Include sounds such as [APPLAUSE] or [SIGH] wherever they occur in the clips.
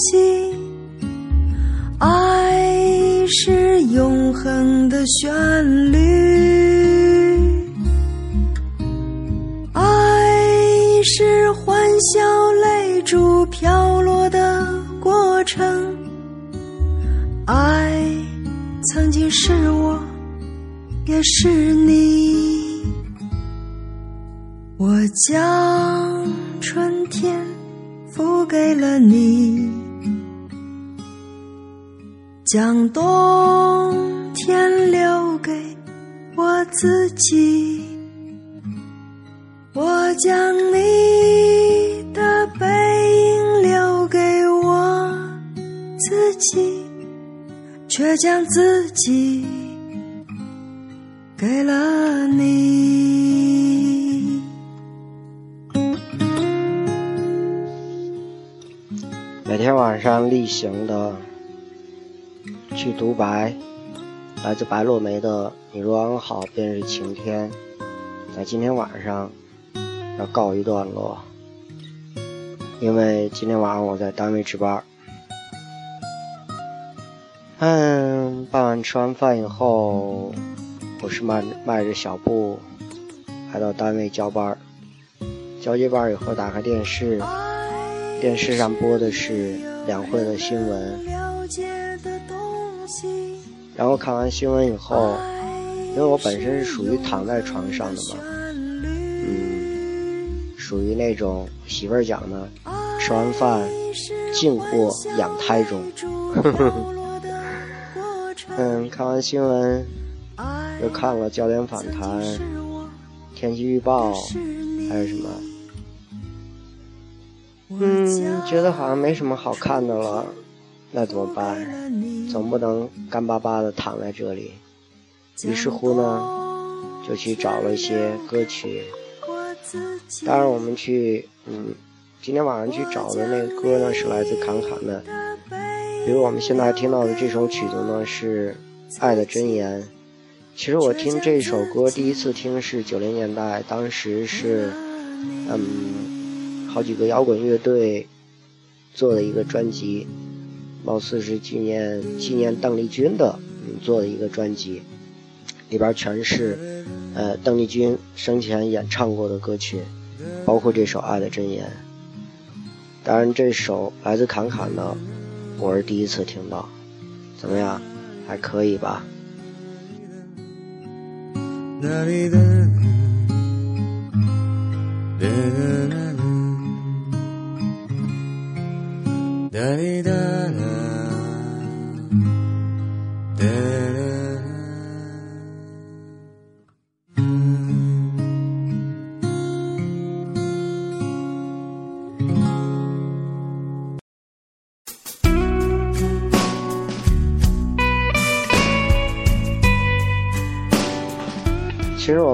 心，爱是永恒的旋律。爱是欢笑泪珠飘落的过程，爱曾经是我，也是你。我将春天付给了你，将冬天留给我自己。我将你的背影留给我自己，却将自己给了你。每天晚上例行的去独白，来自白落梅的“你若安好，便是晴天”。在今天晚上。要告一段落，因为今天晚上我在单位值班。嗯，傍晚吃完饭以后，我是迈迈着小步来到单位交班。交接班以后，打开电视，电视上播的是两会的新闻。然后看完新闻以后，因为我本身是属于躺在床上的嘛。嗯属于那种媳妇儿讲的，吃完饭静卧养胎中。[LAUGHS] 嗯，看完新闻，又看了焦点访谈、天气预报，还有什么？嗯，觉得好像没什么好看的了，那怎么办？总不能干巴巴的躺在这里。于是乎呢，就去找了一些歌曲。当然，我们去，嗯，今天晚上去找的那个歌呢，是来自侃侃的。比如我们现在听到的这首曲子呢，是《爱的箴言》。其实我听这首歌第一次听是九零年代，当时是，嗯，好几个摇滚乐队做的一个专辑，貌似是纪念纪念邓丽君的，做的一个专辑，里边全是。呃，邓丽君生前演唱过的歌曲，包括这首《爱的箴言》。当然，这首来自侃侃的，我是第一次听到。怎么样？还可以吧？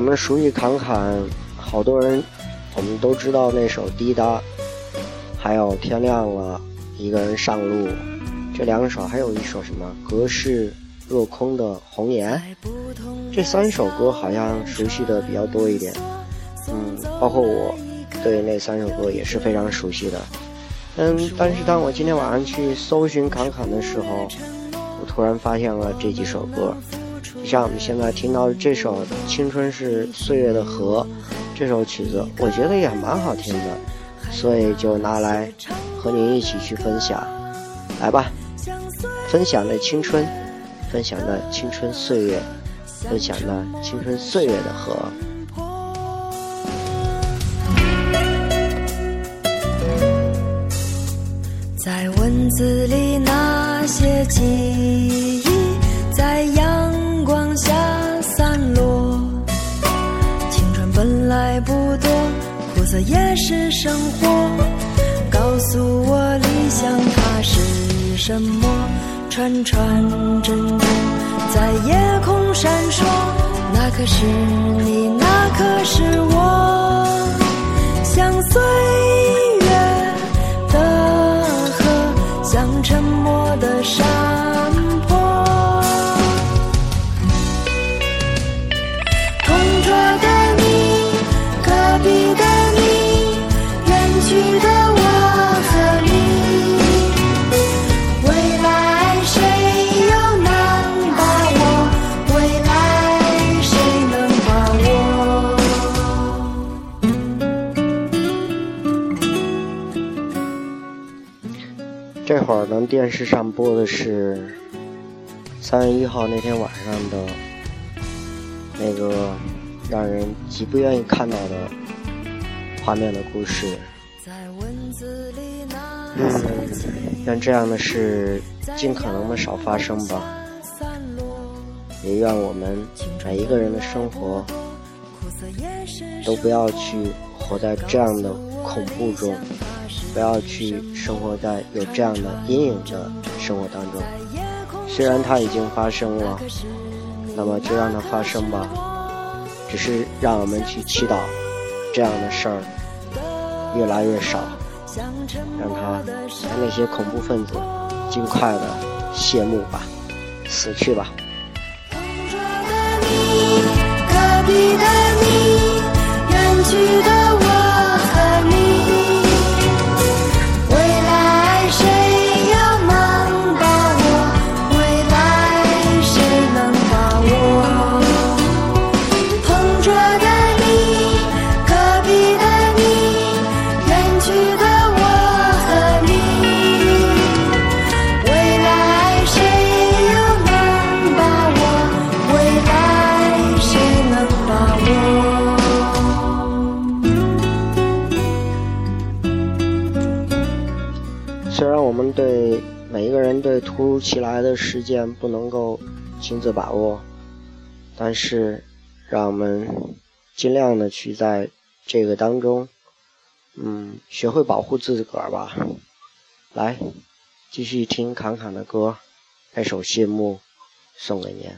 我们熟悉侃侃，好多人我们都知道那首《滴答》，还有《天亮了》，一个人上路，这两首，还有一首什么《隔世若空的红颜》，这三首歌好像熟悉的比较多一点。嗯，包括我对那三首歌也是非常熟悉的。嗯，但是当我今天晚上去搜寻侃侃的时候，我突然发现了这几首歌。像我们现在听到的这首《青春是岁月的河》这首曲子，我觉得也蛮好听的，所以就拿来和您一起去分享。来吧，分享的青春，分享的青春岁月，分享的青春岁月的河。在文字里那些记忆，色也是生活。告诉我理想它是什么？串串珍珠在夜空闪烁，那颗是你，那颗是我，相随。像沉默的沙这会儿呢，电视上播的是三月一号那天晚上的那个让人极不愿意看到的画面的故事。嗯，愿这样的事尽可能的少发生吧。也愿我们每一个人的生活都不要去活在这样的恐怖中。不要去生活在有这样的阴影的生活当中。虽然它已经发生了，那么就让它发生吧。只是让我们去祈祷，这样的事儿越来越少，让他让那些恐怖分子尽快的谢幕吧，死去吧。对每一个人，对突如其来的事件不能够亲自把握，但是让我们尽量的去在这个当中，嗯，学会保护自个儿吧。来，继续听侃侃的歌，那首《谢幕》送给您。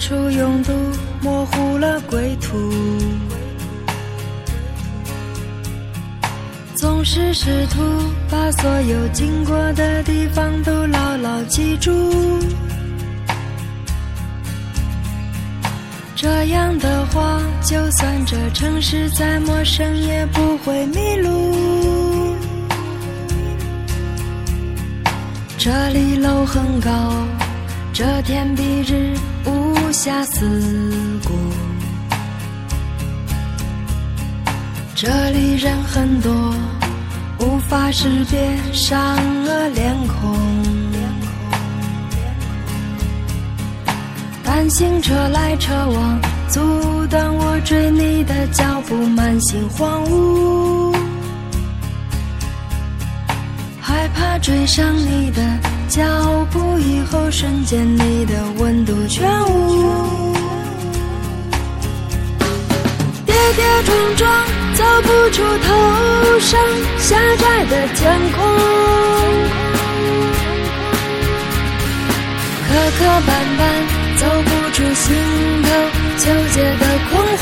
处拥堵，模糊了归途。总是试图把所有经过的地方都牢牢记住，这样的话，就算这城市再陌生，也不会迷路。这里楼很高，这天蔽日无暇思过。这里人很多，无法识别善恶脸孔。单行车来车往，阻挡我追你的脚步，满心荒芜。害怕追上你的脚步以后瞬间你的温度全无。跌跌撞撞走不出头上狭窄的天空。磕磕绊绊走不出心头纠结的困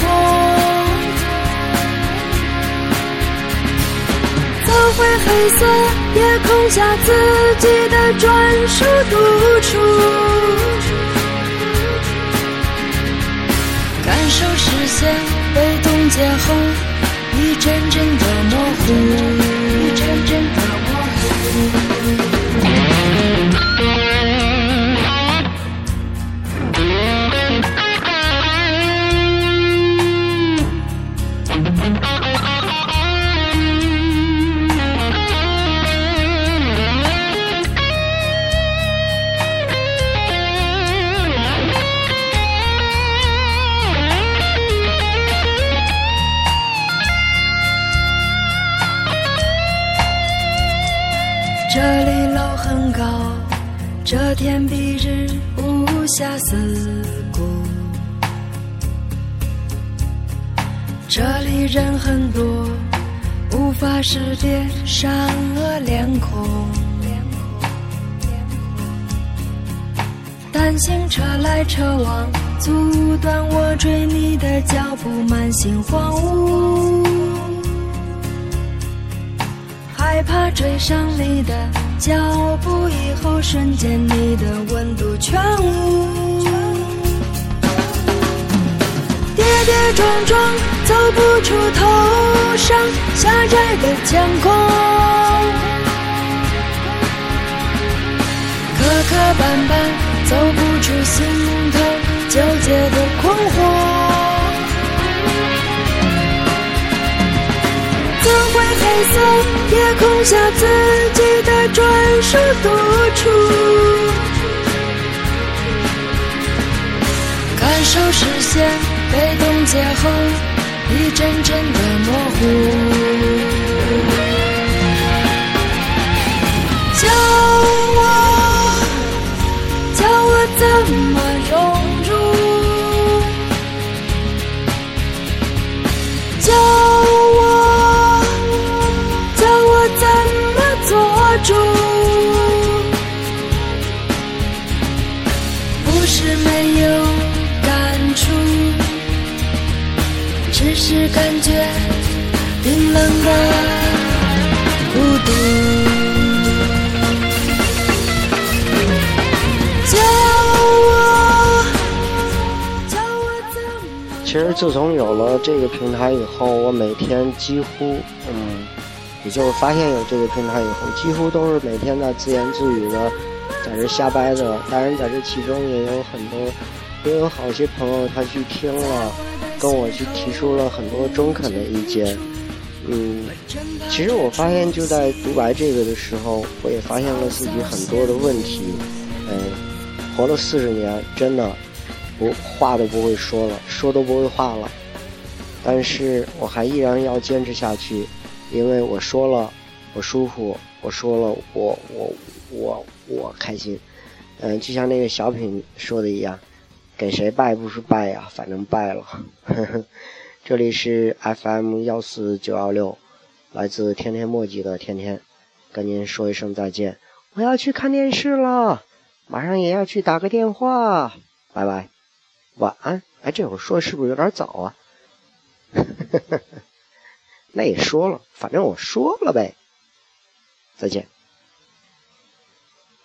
灰黑色夜空下自己的专属独处，感受视线被冻结后一阵阵的模糊，一阵阵的模糊。天蔽日无暇四顾。这里人很多，无法识别善恶脸孔。单行车来车往，阻断我追你的脚步，满心荒芜。害怕追上你的脚步，以后瞬间你的温度全无。跌跌撞撞，走不出头上狭窄的天空。磕磕绊绊，走不出心头纠结的困惑。怎会黑色夜空下自己专属独处，感受视线被冻结后一阵阵的模糊。是感觉冰冷的孤独。其实自从有了这个平台以后，我每天几乎，嗯，也就是发现有这个平台以后，几乎都是每天在自言自语的，在这瞎掰的。当然，在这其中也有很多，也有好些朋友他去听了，跟我去提出了很多中肯的意见。嗯，其实我发现就在独白这个的时候，我也发现了自己很多的问题。嗯，活了四十年，真的。不话都不会说了，说都不会话了，但是我还依然要坚持下去，因为我说了，我舒服，我说了，我我我我开心，嗯，就像那个小品说的一样，给谁拜不是拜呀，反正拜了。呵 [LAUGHS] 呵这里是 FM 幺四九幺六，来自天天墨迹的天天，跟您说一声再见，我要去看电视了，马上也要去打个电话，拜拜。晚安，哎，这会儿说是不是有点早啊？呵呵呵那也说了，反正我说了呗。再见。